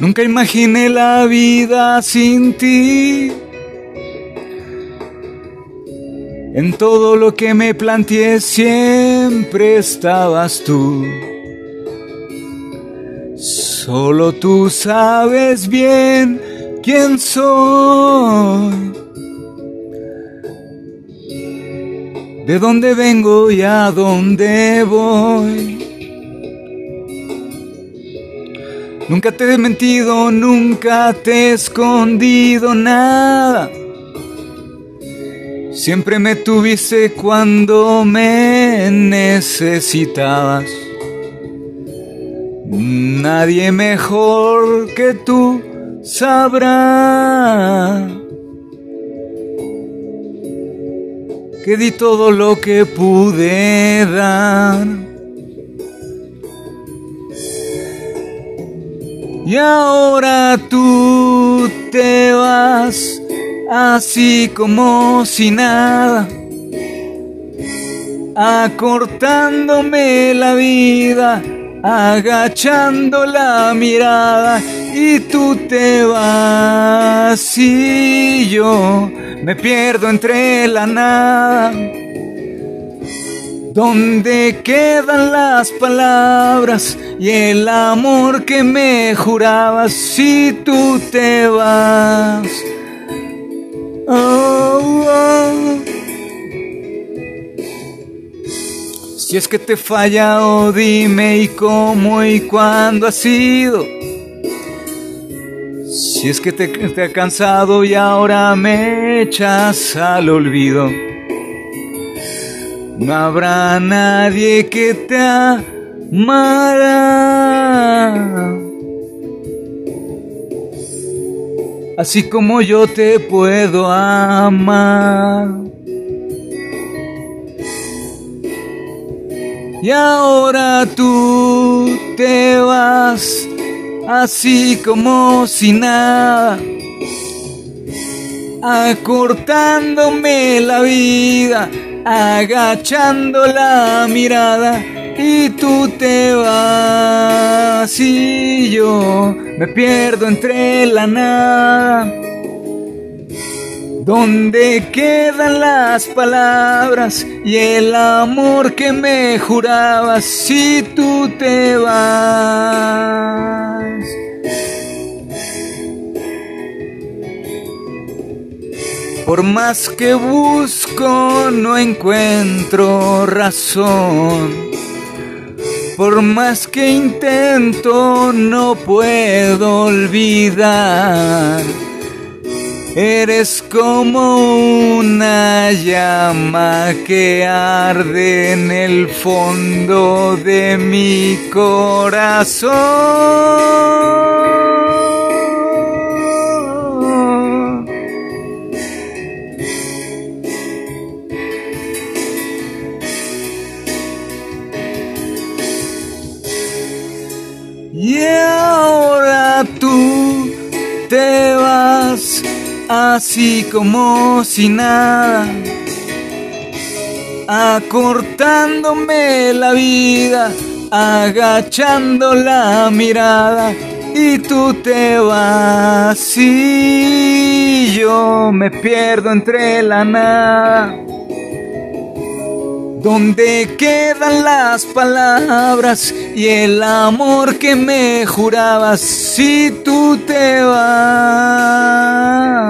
Nunca imaginé la vida sin ti. En todo lo que me planteé siempre estabas tú. Solo tú sabes bien quién soy. De dónde vengo y a dónde voy. Nunca te he mentido, nunca te he escondido nada. Siempre me tuviste cuando me necesitabas. Nadie mejor que tú sabrá que di todo lo que pude dar. Y ahora tú te vas así como si nada, acortándome la vida, agachando la mirada y tú te vas y yo me pierdo entre la nada. ¿Dónde quedan las palabras y el amor que me jurabas si tú te vas? Oh, oh. Si es que te falla, oh, dime y cómo y cuándo ha sido. Si es que te, te ha cansado y ahora me echas al olvido. No habrá nadie que te amará. Así como yo te puedo amar. Y ahora tú te vas así como si nada, acortándome la vida, agachando la mirada y tú te vas y yo me pierdo entre la nada. ¿Dónde quedan las palabras y el amor que me jurabas si tú te vas? Por más que busco no encuentro razón. Por más que intento no puedo olvidar. Eres como una llama que arde en el fondo de mi corazón. Y ahora tú te vas así como si nada, acortándome la vida, agachando la mirada y tú te vas y yo me pierdo entre la nada. ¿Dónde quedan las palabras y el amor que me jurabas si tú te vas?